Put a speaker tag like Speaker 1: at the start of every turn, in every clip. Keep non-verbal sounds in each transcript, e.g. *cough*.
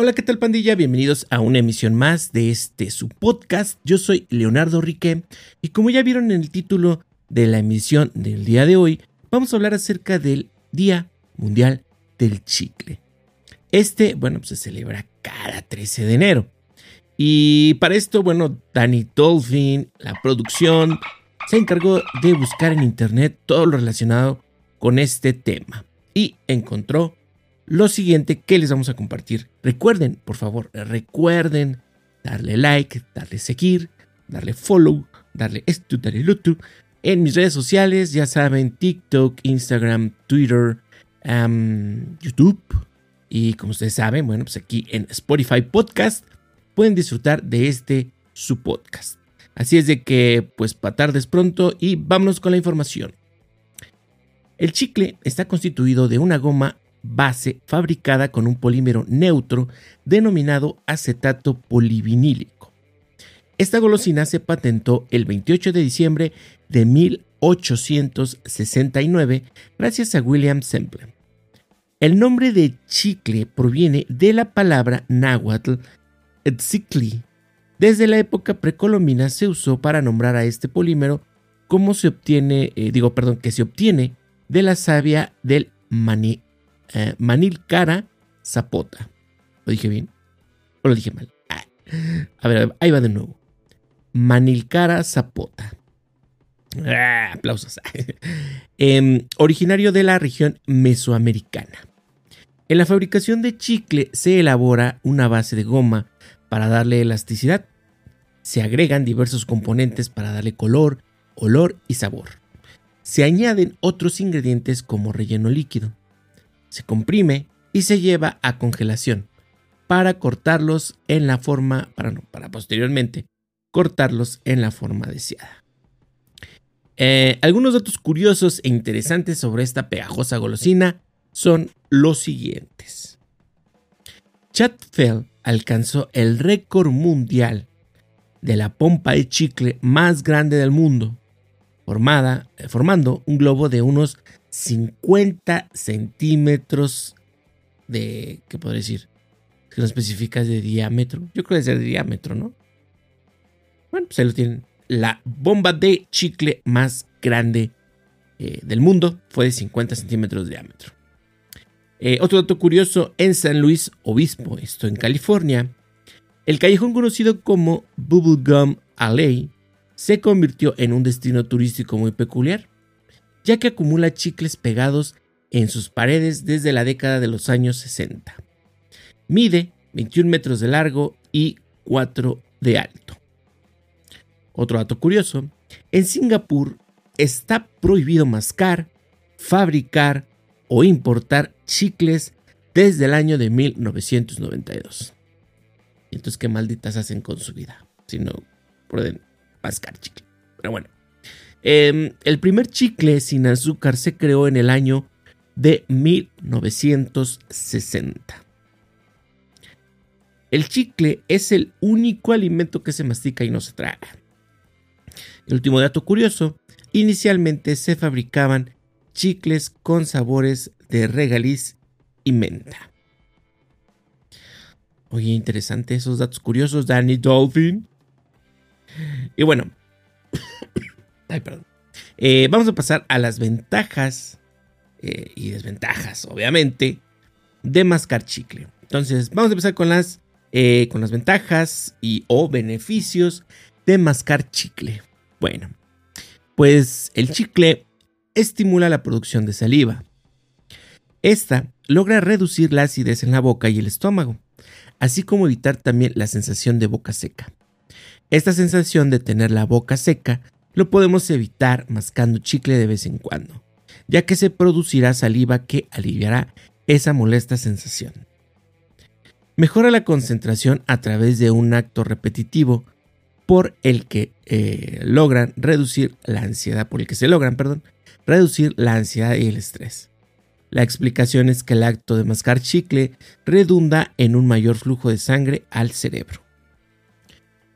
Speaker 1: Hola, ¿qué tal pandilla? Bienvenidos a una emisión más de este su podcast. Yo soy Leonardo Rique y como ya vieron en el título de la emisión del día de hoy, vamos a hablar acerca del Día Mundial del Chicle. Este, bueno, pues se celebra cada 13 de enero. Y para esto, bueno, Danny Dolphin, la producción, se encargó de buscar en internet todo lo relacionado con este tema y encontró lo siguiente que les vamos a compartir. Recuerden, por favor, recuerden darle like, darle seguir, darle follow, darle esto, darle lo otro. En mis redes sociales, ya saben, TikTok, Instagram, Twitter, YouTube. Y como ustedes saben, bueno, pues aquí en Spotify Podcast pueden disfrutar de este su podcast. Así es de que, pues, para tardes pronto y vámonos con la información. El chicle está constituido de una goma base fabricada con un polímero neutro denominado acetato polivinílico. Esta golosina se patentó el 28 de diciembre de 1869 gracias a William Semple. El nombre de chicle proviene de la palabra náhuatl etzicli. Desde la época precolombina se usó para nombrar a este polímero como se obtiene, eh, digo, perdón, que se obtiene de la savia del maní eh, Manilcara Zapota. ¿Lo dije bien? ¿O lo dije mal? Ah. A ver, ahí va de nuevo. Manilcara Zapota. Ah, aplausos. *laughs* Em, originario de la región mesoamericana. En la fabricación de chicle se elabora una base de goma para darle elasticidad. Se agregan diversos componentes para darle color, olor y sabor. Se añaden otros ingredientes como relleno líquido se comprime y se lleva a congelación para cortarlos en la forma, para, no, para posteriormente cortarlos en la forma deseada. Eh, algunos datos curiosos e interesantes sobre esta pegajosa golosina son los siguientes. Chad Fell alcanzó el récord mundial de la pompa de chicle más grande del mundo, formada, formando un globo de unos 50 centímetros de, ¿qué podría decir? Si no especificas de diámetro. Yo creo que es de diámetro, ¿no? Bueno, pues ahí lo tienen. La bomba de chicle más grande eh, del mundo fue de 50 centímetros de diámetro. Eh, otro dato curioso, en San Luis Obispo, esto en California, el callejón conocido como Bubblegum Alley se convirtió en un destino turístico muy peculiar ya que acumula chicles pegados en sus paredes desde la década de los años 60. Mide 21 metros de largo y 4 de alto. Otro dato curioso, en Singapur está prohibido mascar, fabricar o importar chicles desde el año de 1992. Entonces, ¿qué malditas hacen con su vida? Si no pueden mascar chicle. Pero bueno, Em, el primer chicle sin azúcar se creó en el año de 1960. El chicle es el único alimento que se mastica y no se traga. El último dato curioso, inicialmente se fabricaban chicles con sabores de regaliz y menta. Oye, interesante esos datos curiosos, Danny Dolphin. Y bueno, Ay, perdón. Eh, vamos a pasar a las ventajas eh, y desventajas, obviamente, de mascar chicle. Entonces, vamos a empezar con las, eh, con las ventajas y o beneficios de mascar chicle. Bueno, pues el chicle estimula la producción de saliva. Esta logra reducir la acidez en la boca y el estómago, así como evitar también la sensación de boca seca. Esta sensación de tener la boca seca lo podemos evitar mascando chicle de vez en cuando, ya que se producirá saliva que aliviará esa molesta sensación. Mejora la concentración a través de un acto repetitivo por el que eh, logran reducir la ansiedad, por el que se logran, perdón, reducir la ansiedad y el estrés. La explicación es que el acto de mascar chicle redunda en un mayor flujo de sangre al cerebro.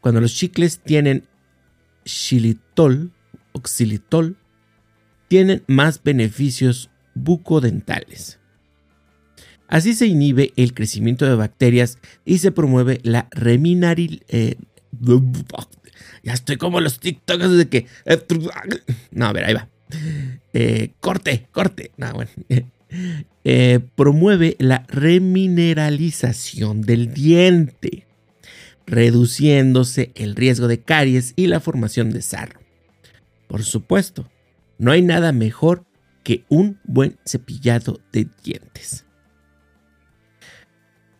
Speaker 1: Cuando los chicles tienen xilitol o xilitol tienen más beneficios bucodentales. Así se inhibe el crecimiento de bacterias y se promueve la reminaril... Eh, ya estoy como los TikToks de que... No, a ver, ahí va. Eh, corte, corte. No, bueno. *laughs* Eh, promueve la remineralización del diente, reduciéndose el riesgo de caries y la formación de sarro. Por supuesto, no hay nada mejor que un buen cepillado de dientes.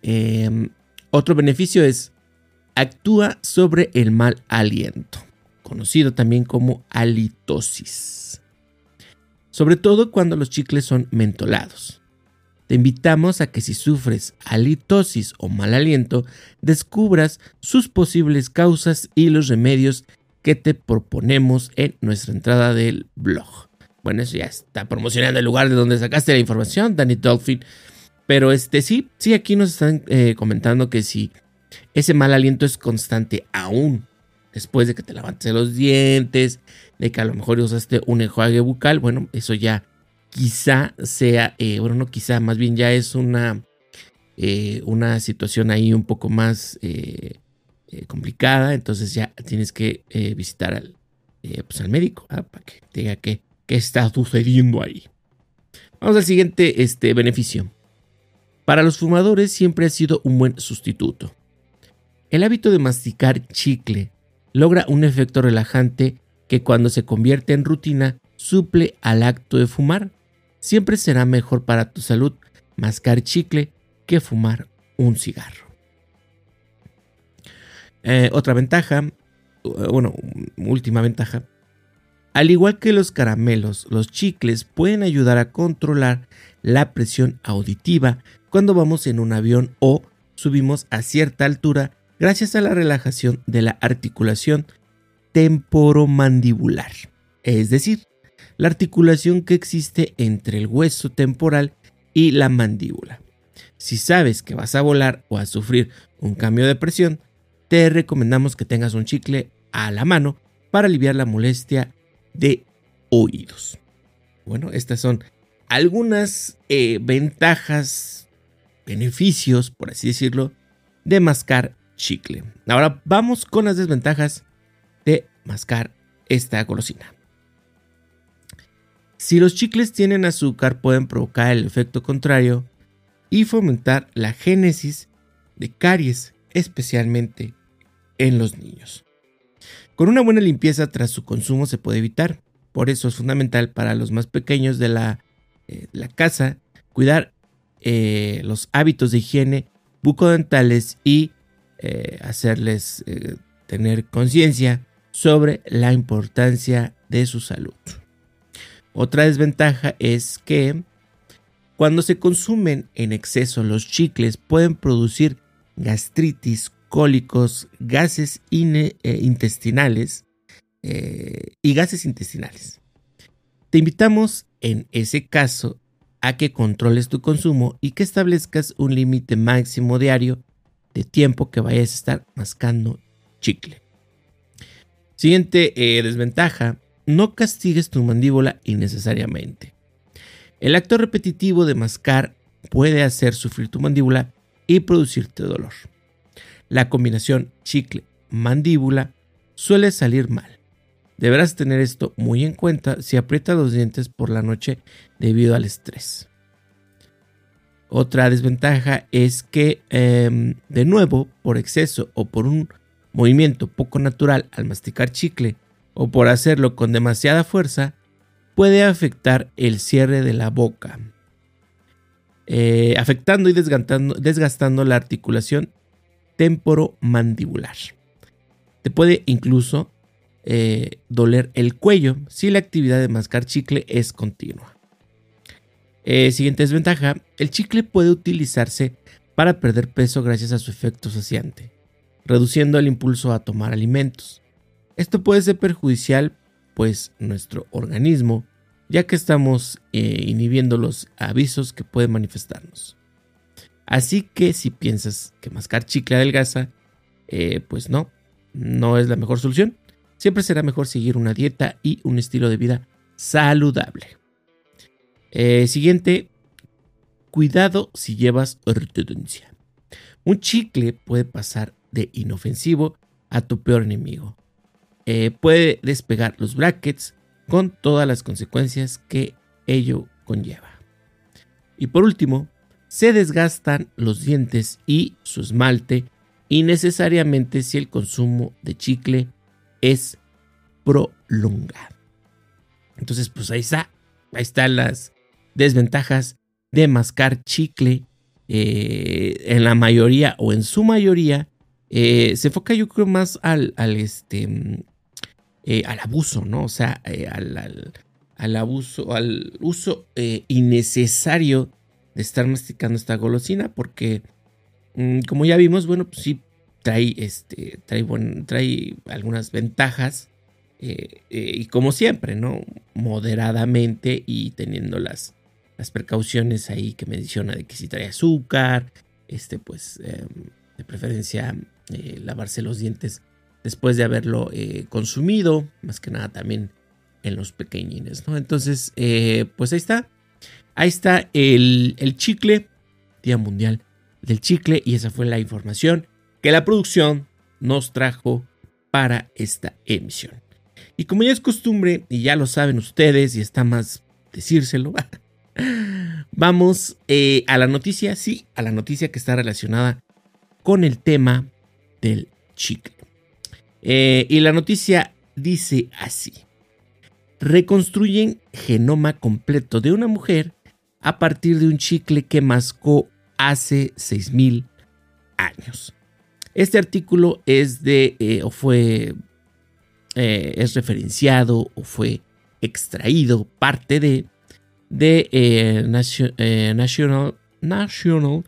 Speaker 1: Em, otro beneficio es actúa sobre el mal aliento, conocido también como halitosis. Sobre todo cuando los chicles son mentolados. Te invitamos a que si sufres halitosis o mal aliento, descubras sus posibles causas y los remedios que te proponemos en nuestra entrada del blog. Bueno, eso ya está promocionando el lugar de donde sacaste la información, Danny Dolphin. Pero este sí, sí, aquí nos están eh, comentando que si ese mal aliento es constante aún después de que te lavaste los dientes, de que a lo mejor usaste un enjuague bucal, bueno, eso ya quizá sea, eh, bueno, no quizá, más bien ya es una, eh, una situación ahí un poco más complicada, entonces ya tienes que visitar al, pues al médico para que te diga qué, qué está sucediendo ahí. Vamos al siguiente este, beneficio. Para los fumadores siempre ha sido un buen sustituto. El hábito de masticar chicle logra un efecto relajante que cuando se convierte en rutina suple al acto de fumar. Siempre será mejor para tu salud mascar chicle que fumar un cigarro. Eh, otra ventaja, bueno, última ventaja. Al igual que los caramelos, los chicles pueden ayudar a controlar la presión auditiva cuando vamos en un avión o subimos a cierta altura gracias a la relajación de la articulación temporomandibular, es decir, la articulación que existe entre el hueso temporal y la mandíbula. Si sabes que vas a volar o a sufrir un cambio de presión, te recomendamos que tengas un chicle a la mano para aliviar la molestia de oídos. Bueno, estas son algunas eh, ventajas beneficios, por así decirlo, de mascar chicle. Ahora vamos con las desventajas de mascar esta golosina. Si los chicles tienen azúcar pueden provocar el efecto contrario y fomentar la génesis de caries, especialmente en los niños. Con una buena limpieza tras su consumo se puede evitar. Por eso es fundamental para los más pequeños de la, eh, la casa cuidar eh, los hábitos de higiene bucodentales y eh, hacerles tener conciencia sobre la importancia de su salud. Otra desventaja es que cuando se consumen en exceso los chicles pueden producir gastritis, cólicos, gases intestinales y gases intestinales. Te invitamos en ese caso a que controles tu consumo y que establezcas un límite máximo diario de tiempo que vayas a estar mascando chicle. Siguiente eh, desventaja, no castigues tu mandíbula innecesariamente. El acto repetitivo de mascar puede hacer sufrir tu mandíbula y producirte dolor. La combinación chicle-mandíbula suele salir mal. Deberás tener esto muy en cuenta si aprietas los dientes por la noche debido al estrés. Otra desventaja es que, em, de nuevo, por exceso o por un movimiento poco natural al masticar chicle o por hacerlo con demasiada fuerza, puede afectar el cierre de la boca, eh, afectando y desgastando, la articulación temporomandibular. Te puede incluso eh, doler el cuello si la actividad de mascar chicle es continua. Eh, siguiente desventaja, el chicle puede utilizarse para perder peso gracias a su efecto saciante, reduciendo el impulso a tomar alimentos. Esto puede ser perjudicial pues nuestro organismo, ya que estamos eh, inhibiendo los avisos que pueden manifestarnos. Así que si piensas que mascar chicle adelgaza, pues no, no es la mejor solución siempre será mejor seguir una dieta y un estilo de vida saludable. Eh, siguiente, cuidado si llevas ortodoncia. Un chicle puede pasar de inofensivo a tu peor enemigo. Eh, puede despegar los brackets con todas las consecuencias que ello conlleva. Y por último, se desgastan los dientes y su esmalte innecesariamente si el consumo de chicle es prolongado. Entonces, pues ahí está, ahí están las desventajas de mascar chicle eh, en la mayoría o en su mayoría. Eh, se enfoca yo creo más al, al este, eh, al abuso, ¿no? O sea, al, al, abuso, al uso innecesario de estar masticando esta golosina porque mm, como ya vimos, bueno, pues sí trae, este, trae, trae algunas ventajas eh, eh, y como siempre, ¿no? Moderadamente y teniendo las, las precauciones ahí que menciona de que si trae azúcar, este, pues em, de preferencia eh, lavarse los dientes después de haberlo consumido, más que nada también en los pequeñines, ¿no? Entonces, pues ahí está, ahí está el, el chicle, Día Mundial del Chicle, y esa fue la información que la producción nos trajo para esta emisión. Y como ya es costumbre, y ya lo saben ustedes, y está más decírselo, *laughs* vamos eh, a la noticia, sí, a la noticia que está relacionada con el tema del chicle. Eh, y la noticia dice así. Reconstruyen genoma completo de una mujer a partir de un chicle que mascó hace 6.000 años. Este artículo es de eh, o fue eh, es referenciado o fue extraído parte de de National National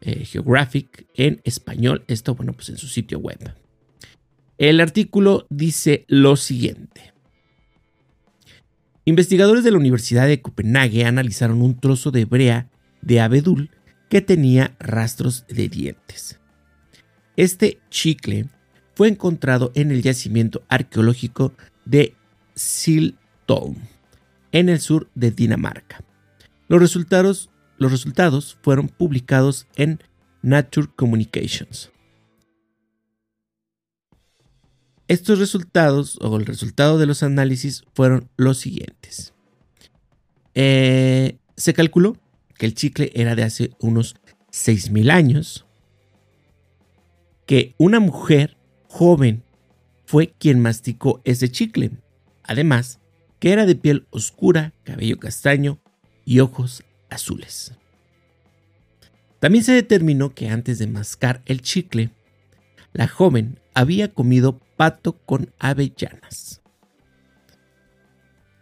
Speaker 1: Geographic en español. Esto bueno pues en su sitio web. El artículo dice lo siguiente. Investigadores de la Universidad de Copenhague analizaron un trozo de brea de abedul que tenía rastros de dientes. Este chicle fue encontrado en el yacimiento arqueológico de Siltholm, en el sur de Dinamarca. Los resultados, los resultados fueron publicados en Nature Communications. Estos resultados, o el resultado de los análisis, fueron los siguientes. Eh, se calculó que el chicle era de hace unos 6.000 años, que una mujer joven fue quien masticó ese chicle. Además, que era de piel oscura, cabello castaño y ojos azules. También se determinó que antes de mascar el chicle, la joven había comido pato con avellanas.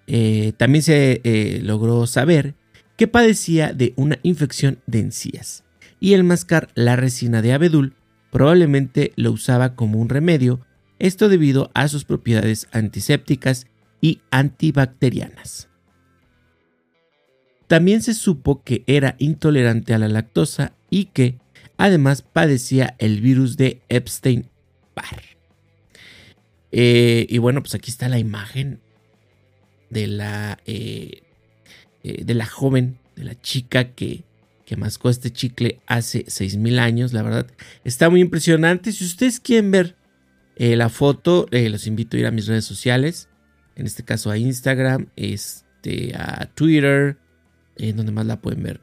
Speaker 1: Eh, también se eh, logró saber que padecía de una infección de encías y el mascar la resina de abedul probablemente lo usaba como un remedio, esto debido a sus propiedades antisépticas y antibacterianas. También se supo que era intolerante a la lactosa y que además padecía el virus de Eh, y bueno, pues aquí está la imagen de la, eh, eh, de la joven, de la chica que que mascó este chicle hace 6.000 años. La verdad, está muy impresionante. Si ustedes quieren ver la foto, los invito a ir a mis redes sociales. En este caso a Instagram, este, a Twitter, en donde más la pueden ver.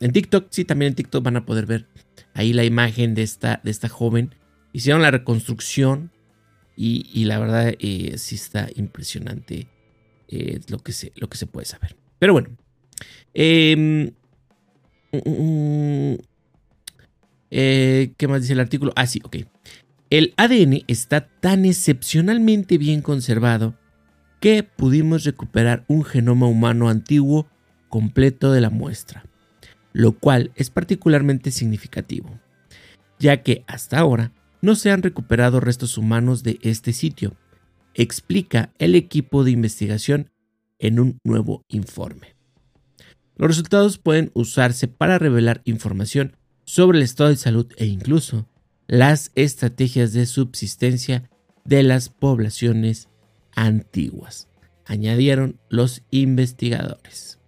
Speaker 1: En TikTok, sí, también en TikTok van a poder ver ahí la imagen de esta, de esta joven. Hicieron la reconstrucción y, la verdad eh, sí está impresionante lo, que se, lo que se puede saber. Pero bueno, eh, Mm, eh, ¿Qué más dice el artículo? Ah, sí, ok. El ADN está tan excepcionalmente bien conservado que pudimos recuperar un genoma humano antiguo completo de la muestra, lo cual es particularmente significativo, ya que hasta ahora no se han recuperado restos humanos de este sitio, explica el equipo de investigación en un nuevo informe. Los resultados pueden usarse para revelar información sobre el estado de salud e incluso las estrategias de subsistencia de las poblaciones antiguas, añadieron los investigadores.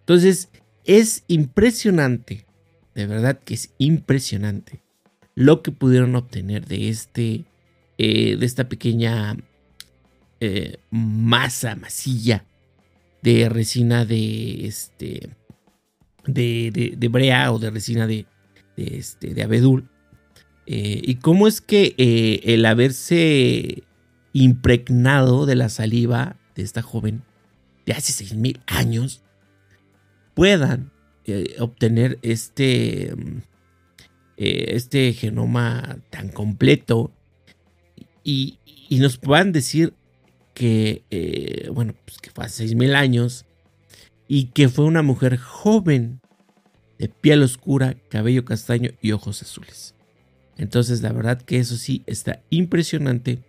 Speaker 1: Entonces, es impresionante, de verdad que es impresionante lo que pudieron obtener de este, eh, de esta pequeña eh, masa, masilla de resina de este, de, brea o de resina de, de, este, de abedul. Eh, y cómo es que el haberse impregnado de la saliva de esta joven de hace 6.000 años puedan obtener este, eh, este genoma tan completo y, nos puedan decir que, eh, bueno, pues que fue hace 6.000 años y que fue una mujer joven de piel oscura, cabello castaño y ojos azules. Entonces, la verdad que eso sí está impresionante.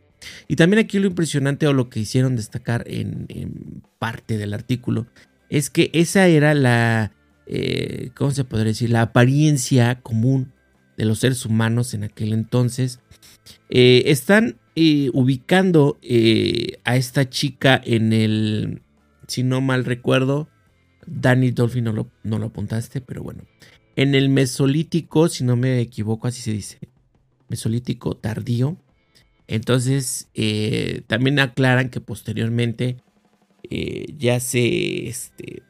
Speaker 1: Y también aquí lo impresionante o lo que hicieron destacar en parte del artículo es que esa era la, eh, ¿cómo se podría decir? La apariencia común de los seres humanos en aquel entonces. Eh, están eh, ubicando a esta chica en el, si no mal recuerdo, Danny Dolphin no lo, no lo apuntaste, pero bueno, en el Mesolítico, si no me equivoco, así se dice, Mesolítico tardío. Entonces, también aclaran que posteriormente eh, ya se, este,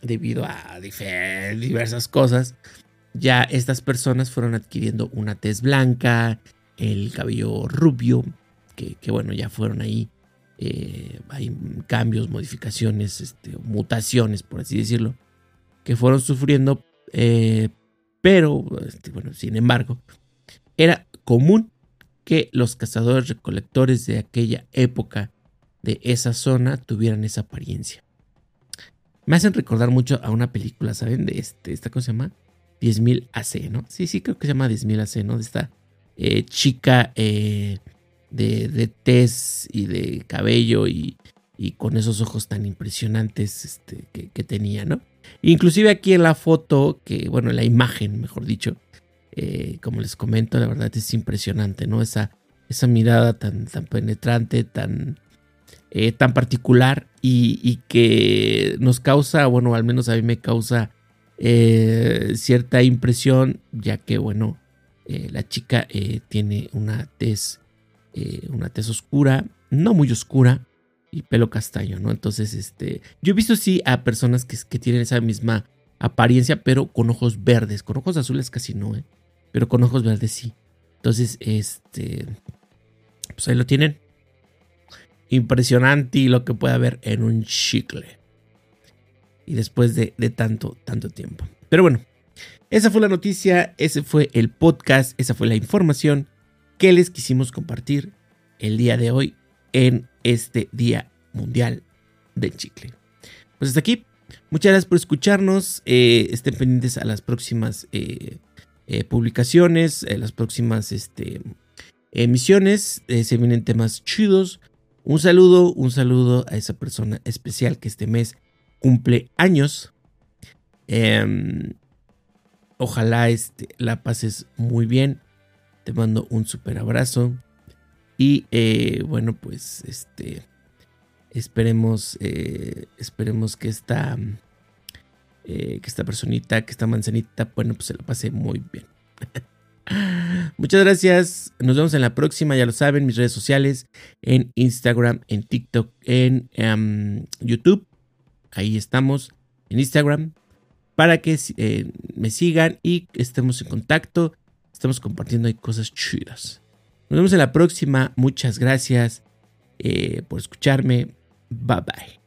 Speaker 1: debido a diversas cosas, ya estas personas fueron adquiriendo una tez blanca, el cabello rubio, que, bueno, ya fueron ahí. Eh, hay cambios, modificaciones, este, mutaciones, por así decirlo, que fueron sufriendo, eh, pero, este, bueno, sin embargo, era común que los cazadores recolectores de aquella época de esa zona tuvieran esa apariencia. Me hacen recordar mucho a una película, ¿saben? De este, esta cosa se llama 10.000 AC, ¿no? Sí, sí, creo que se llama 10.000 AC, ¿no? De esta eh, chica eh, de, de tez y de cabello y, con esos ojos tan impresionantes este, que, tenía, ¿no? Inclusive aquí en la foto, que bueno, en la imagen, mejor dicho, eh, como les comento, la verdad es impresionante, ¿no? Esa, esa mirada tan, tan penetrante, tan, tan particular y, que nos causa, bueno, al menos a mí me causa eh, cierta impresión, ya que, bueno, eh, la chica tiene una tez, una tez oscura, no muy oscura, y pelo castaño, ¿no? Entonces, este, yo he visto sí a personas que, que tienen esa misma apariencia, pero con ojos verdes, con ojos azules casi no, ¿eh? Pero con ojos verdes sí. Entonces, este, pues ahí lo tienen impresionante lo que puede haber en un chicle. Y después de, tanto, tanto tiempo. Pero bueno, esa fue la noticia, ese fue el podcast, esa fue la información que les quisimos compartir el día de hoy en este Día Mundial del Chicle. Pues hasta aquí. Muchas gracias por escucharnos. Eh, estén pendientes a las próximas eh, eh, publicaciones, las próximas este, emisiones. se vienen temas chidos. Un saludo, un saludo a esa persona especial que este mes cumple años. Em, ojalá este, la pases muy bien. Te mando un super abrazo. Y eh, bueno, pues este. Esperemos. Eh, esperemos que esta. Eh, que esta personita, que esta manzanita, bueno, pues se la pase muy bien. *laughs* Muchas gracias. Nos vemos en la próxima. Ya lo saben, mis redes sociales en Instagram, en TikTok, en em, YouTube. Ahí estamos en Instagram para que eh, me sigan y estemos en contacto. Estamos compartiendo ahí cosas chidas. Nos vemos en la próxima. Muchas gracias eh, por escucharme. Bye bye.